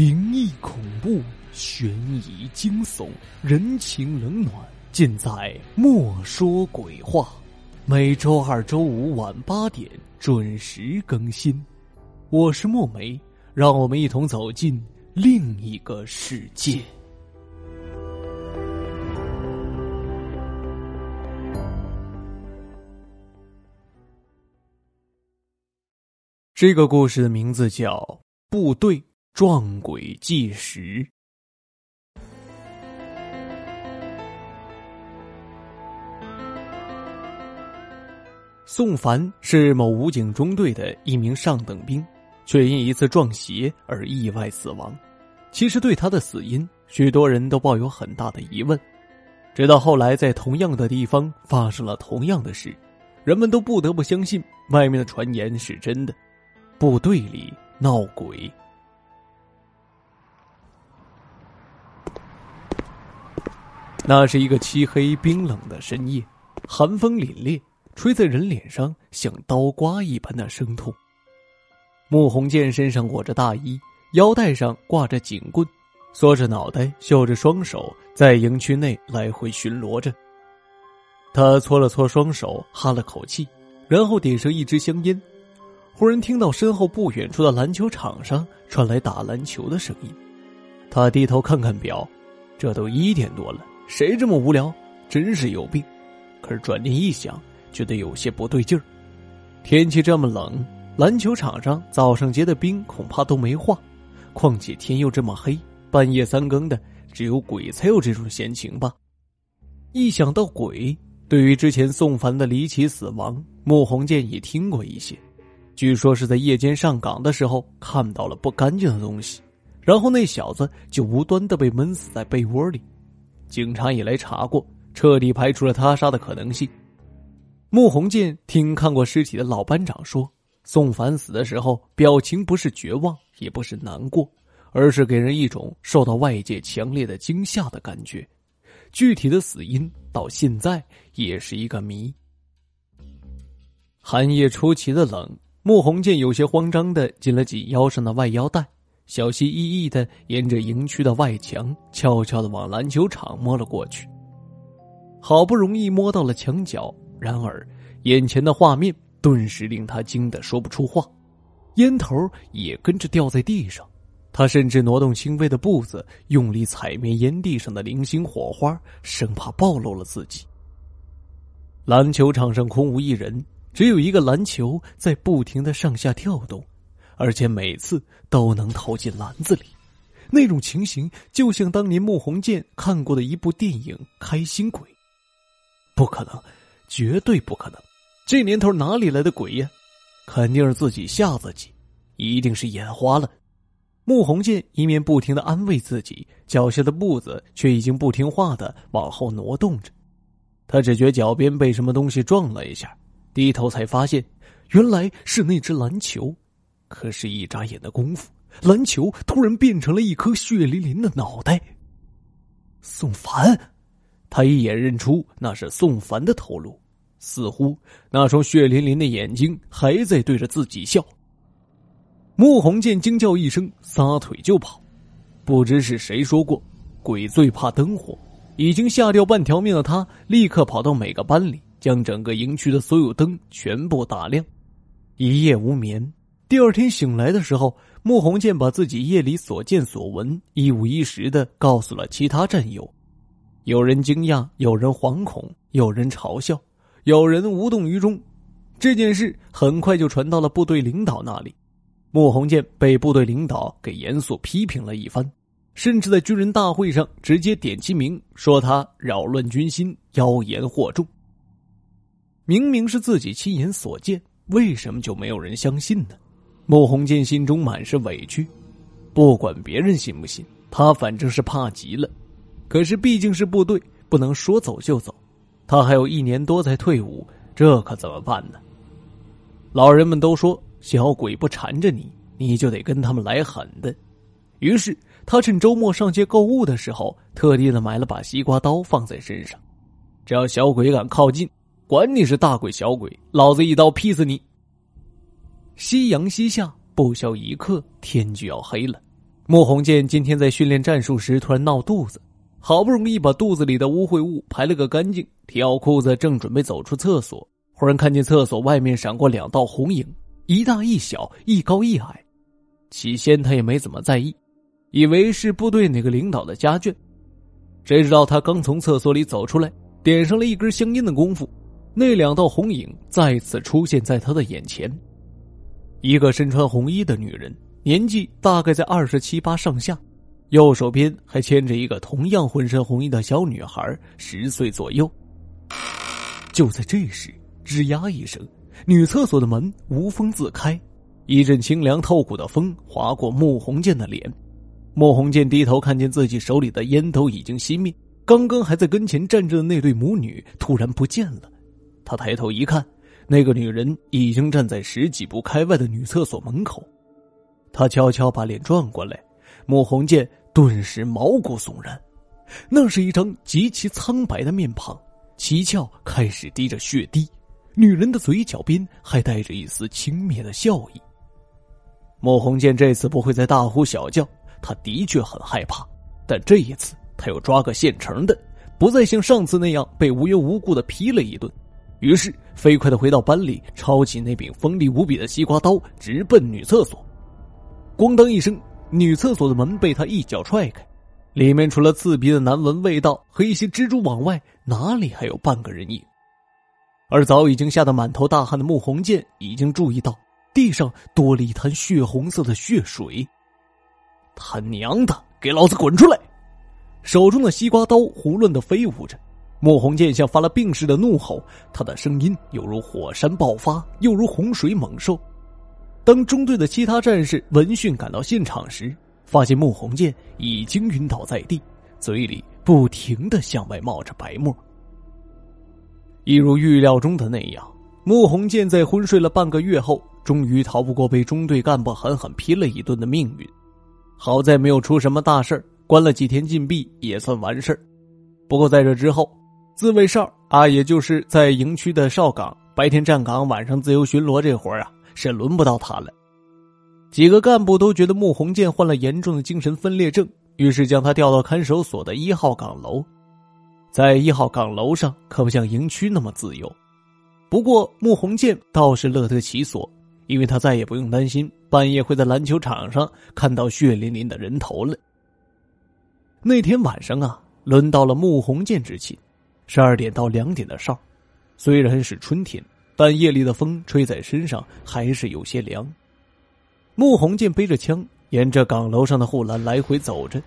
灵异、恐怖、悬疑、惊悚、人情冷暖，尽在《莫说鬼话》。每周二、周五晚八点准时更新。我是墨梅，让我们一同走进另一个世界。这个故事的名字叫《部队撞鬼计时》。宋凡是某武警中队的一名上等兵，却因一次撞邪而意外死亡。其实对他的死因，许多人都抱有很大的疑问。直到后来，在同样的地方发生了同样的事，人们都不得不相信外面的传言是真的。部队里闹鬼。那是一个漆黑冰冷的深夜，寒风凛冽，吹在人脸上像刀刮一般的生痛。穆鸿渐身上裹着大衣，腰带上挂着警棍，缩着脑袋，绣着双手，在营区内来回巡逻着。他搓了搓双手，哈了口气，然后点上一支香烟。忽然听到身后不远处的篮球场上传来打篮球的声音，他低头看看表，这都一点多了，谁这么无聊？真是有病！可是转念一想，觉得有些不对劲儿。天气这么冷，篮球场上早上结的冰恐怕都没化，况且天又这么黑，半夜三更的，只有鬼才有这种闲情吧？一想到鬼，对于之前宋凡的离奇死亡，穆鸿渐也听过一些。据说是在夜间上岗的时候看到了不干净的东西，然后那小子就无端的被闷死在被窝里。警察也来查过，彻底排除了他杀的可能性。穆鸿渐听看过尸体的老班长说，宋凡死的时候表情不是绝望，也不是难过，而是给人一种受到外界强烈的惊吓的感觉。具体的死因到现在也是一个谜。寒夜出奇的冷。穆鸿渐有些慌张的紧了紧腰上的外腰带，小心翼翼的沿着营区的外墙悄悄的往篮球场摸了过去。好不容易摸到了墙角，然而眼前的画面顿时令他惊得说不出话，烟头也跟着掉在地上。他甚至挪动轻微的步子，用力踩灭烟地上的零星火花，生怕暴露了自己。篮球场上空无一人。只有一个篮球在不停的上下跳动，而且每次都能投进篮子里，那种情形就像当年穆鸿渐看过的一部电影《开心鬼》。不可能，绝对不可能！这年头哪里来的鬼呀？肯定是自己吓自己，一定是眼花了。穆鸿渐一面不停的安慰自己，脚下的步子却已经不听话的往后挪动着。他只觉脚边被什么东西撞了一下。低头才发现，原来是那只篮球。可是，一眨眼的功夫，篮球突然变成了一颗血淋淋的脑袋。宋凡，他一眼认出那是宋凡的头颅，似乎那双血淋淋的眼睛还在对着自己笑。穆鸿渐惊叫一声，撒腿就跑。不知是谁说过，鬼最怕灯火。已经吓掉半条命的他，立刻跑到每个班里。将整个营区的所有灯全部打亮，一夜无眠。第二天醒来的时候，穆鸿渐把自己夜里所见所闻一五一十的告诉了其他战友。有人惊讶，有人惶恐，有人嘲笑，有人无动于衷。这件事很快就传到了部队领导那里。穆鸿渐被部队领导给严肃批评了一番，甚至在军人大会上直接点其名，说他扰乱军心，妖言惑众。明明是自己亲眼所见，为什么就没有人相信呢？穆鸿渐心中满是委屈，不管别人信不信，他反正是怕极了。可是毕竟是部队，不能说走就走。他还有一年多才退伍，这可怎么办呢？老人们都说，小鬼不缠着你，你就得跟他们来狠的。于是他趁周末上街购物的时候，特地的买了把西瓜刀放在身上，只要小鬼敢靠近。管你是大鬼小鬼，老子一刀劈死你！夕阳西下，不消一刻，天就要黑了。穆鸿渐今天在训练战术时突然闹肚子，好不容易把肚子里的污秽物排了个干净，挑裤子正准备走出厕所，忽然看见厕所外面闪过两道红影，一大一小，一高一矮。起先他也没怎么在意，以为是部队哪个领导的家眷。谁知道他刚从厕所里走出来，点上了一根香烟的功夫，那两道红影再次出现在他的眼前。一个身穿红衣的女人，年纪大概在二十七八上下，右手边还牵着一个同样浑身红衣的小女孩，十岁左右。就在这时，吱呀一声，女厕所的门无风自开。一阵清凉透骨的风划过穆红建的脸，穆红建低头看见自己手里的烟头已经熄灭，刚刚还在跟前站着的那对母女突然不见了。他抬头一看，那个女人已经站在十几步开外的女厕所门口。他悄悄把脸转过来，穆红剑顿时毛骨悚然，那是一张极其苍白的面庞，七窍开始滴着血滴，女人的嘴角边还带着一丝轻蔑的笑意。穆红剑这次不会再大呼小叫，他的确很害怕，但这一次他要抓个现成的，不再像上次那样被无缘无故的劈了一顿。于是飞快的回到班里，抄起那柄锋利无比的西瓜刀，直奔女厕所。咣当一声，女厕所的门被他一脚踹开，里面除了刺鼻的难闻味道和一些蜘蛛网外，哪里还有半个人影？而早已经吓得满头大汗的穆红建已经注意到。地上多了一滩血红色的血水。他娘的，给老子滚出来！手中的西瓜刀胡乱的飞舞着，穆弘建像发了病似的怒吼，他的声音犹如火山爆发，又如洪水猛兽。当中队的其他战士闻讯赶到现场时，发现穆弘建已经晕倒在地，嘴里不停的向外冒着白沫。一如预料中的那样，穆弘建在昏睡了半个月后。终于逃不过被中队干部狠狠批了一顿的命运，好在没有出什么大事关了几天禁闭也算完事。不过在这之后，自卫哨啊，也就是在营区的哨岗，白天站岗，晚上自由巡逻这活啊，是轮不到他了。几个干部都觉得穆弘建患了严重的精神分裂症，于是将他调到看守所的一号岗楼。在一号岗楼上，可不像营区那么自由。不过穆弘建倒是乐得其所。因为他再也不用担心半夜会在篮球场上看到血淋淋的人头了。那天晚上啊，轮到了穆弘建执勤，十二点到两点的哨。虽然是春天，但夜里的风吹在身上还是有些凉。穆红建背着枪，沿着岗楼上的护栏来回走着。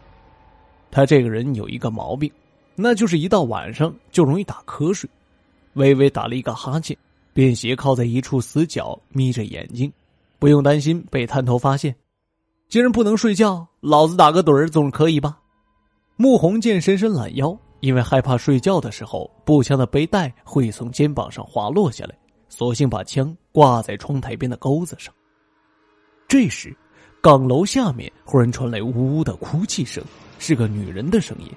他这个人有一个毛病，那就是一到晚上就容易打瞌睡。微微打了一个哈欠。便斜靠在一处死角，眯着眼睛，不用担心被探头发现。既然不能睡觉，老子打个盹儿总可以吧？穆红建伸伸懒腰，因为害怕睡觉的时候步枪的背带会从肩膀上滑落下来，索性把枪挂在窗台边的钩子上。这时，岗楼下面忽然传来呜呜的哭泣声，是个女人的声音。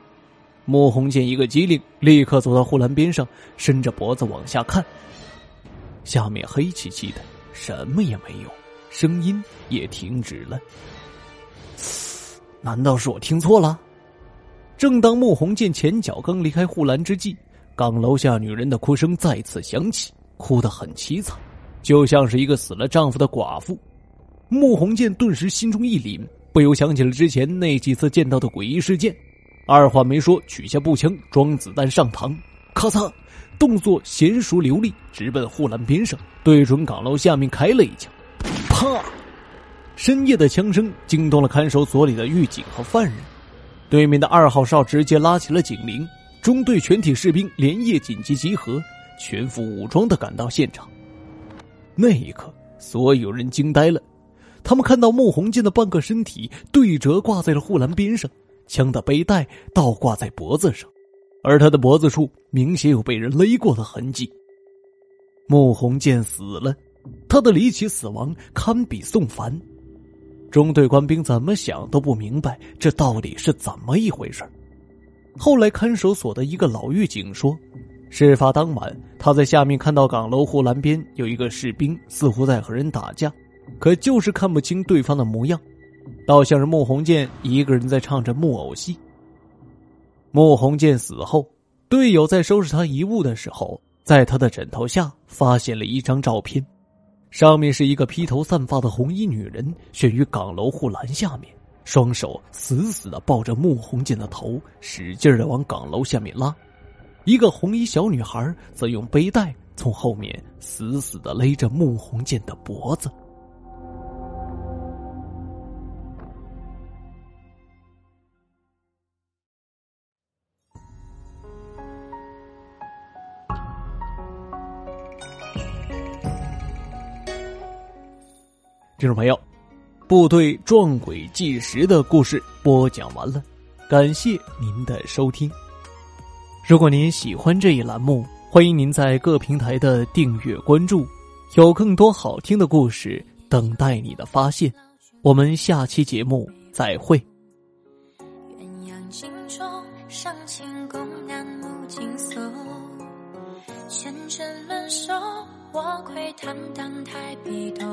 穆红见一个机灵，立刻走到护栏边上，伸着脖子往下看。下面黑漆漆的，什么也没有，声音也停止了。难道是我听错了？正当穆弘建前脚刚离开护栏之际，岗楼下女人的哭声再次响起，哭得很凄惨，就像是一个死了丈夫的寡妇。穆弘建顿时心中一凛，不由想起了之前那几次见到的诡异事件，二话没说，取下步枪，装子弹上膛，咔嚓。动作娴熟流利，直奔护栏边上，对准岗楼下面开了一枪。啪！深夜的枪声惊动了看守所里的狱警和犯人。对面的二号哨直接拉起了警铃，中队全体士兵连夜紧急集合，全副武装的赶到现场。那一刻，所有人惊呆了。他们看到穆弘建的半个身体对折挂在了护栏边上，枪的背带倒挂在脖子上。而他的脖子处明显有被人勒过的痕迹。穆弘建死了，他的离奇死亡堪比宋凡。中队官兵怎么想都不明白这到底是怎么一回事后来看守所的一个老狱警说，事发当晚他在下面看到岗楼护栏边有一个士兵似乎在和人打架，可就是看不清对方的模样。倒像是穆弘建一个人在唱着木偶戏。穆弘建死后，队友在收拾他遗物的时候，在他的枕头下发现了一张照片，上面是一个披头散发的红衣女人悬于岗楼护栏下面，双手死死的抱着穆红建的头，使劲的往岗楼下面拉；一个红衣小女孩则用背带从后面死死的勒着穆红建的脖子。听众朋友，部队撞鬼计时的故事播讲完了，感谢您的收听。如果您喜欢这一栏目，欢迎您在各平台的订阅关注，有更多好听的故事等待你的发现。我们下期节目再会。鸳鸯镜中上清宫南目金色，千针轮手，我窥坦荡太笔头。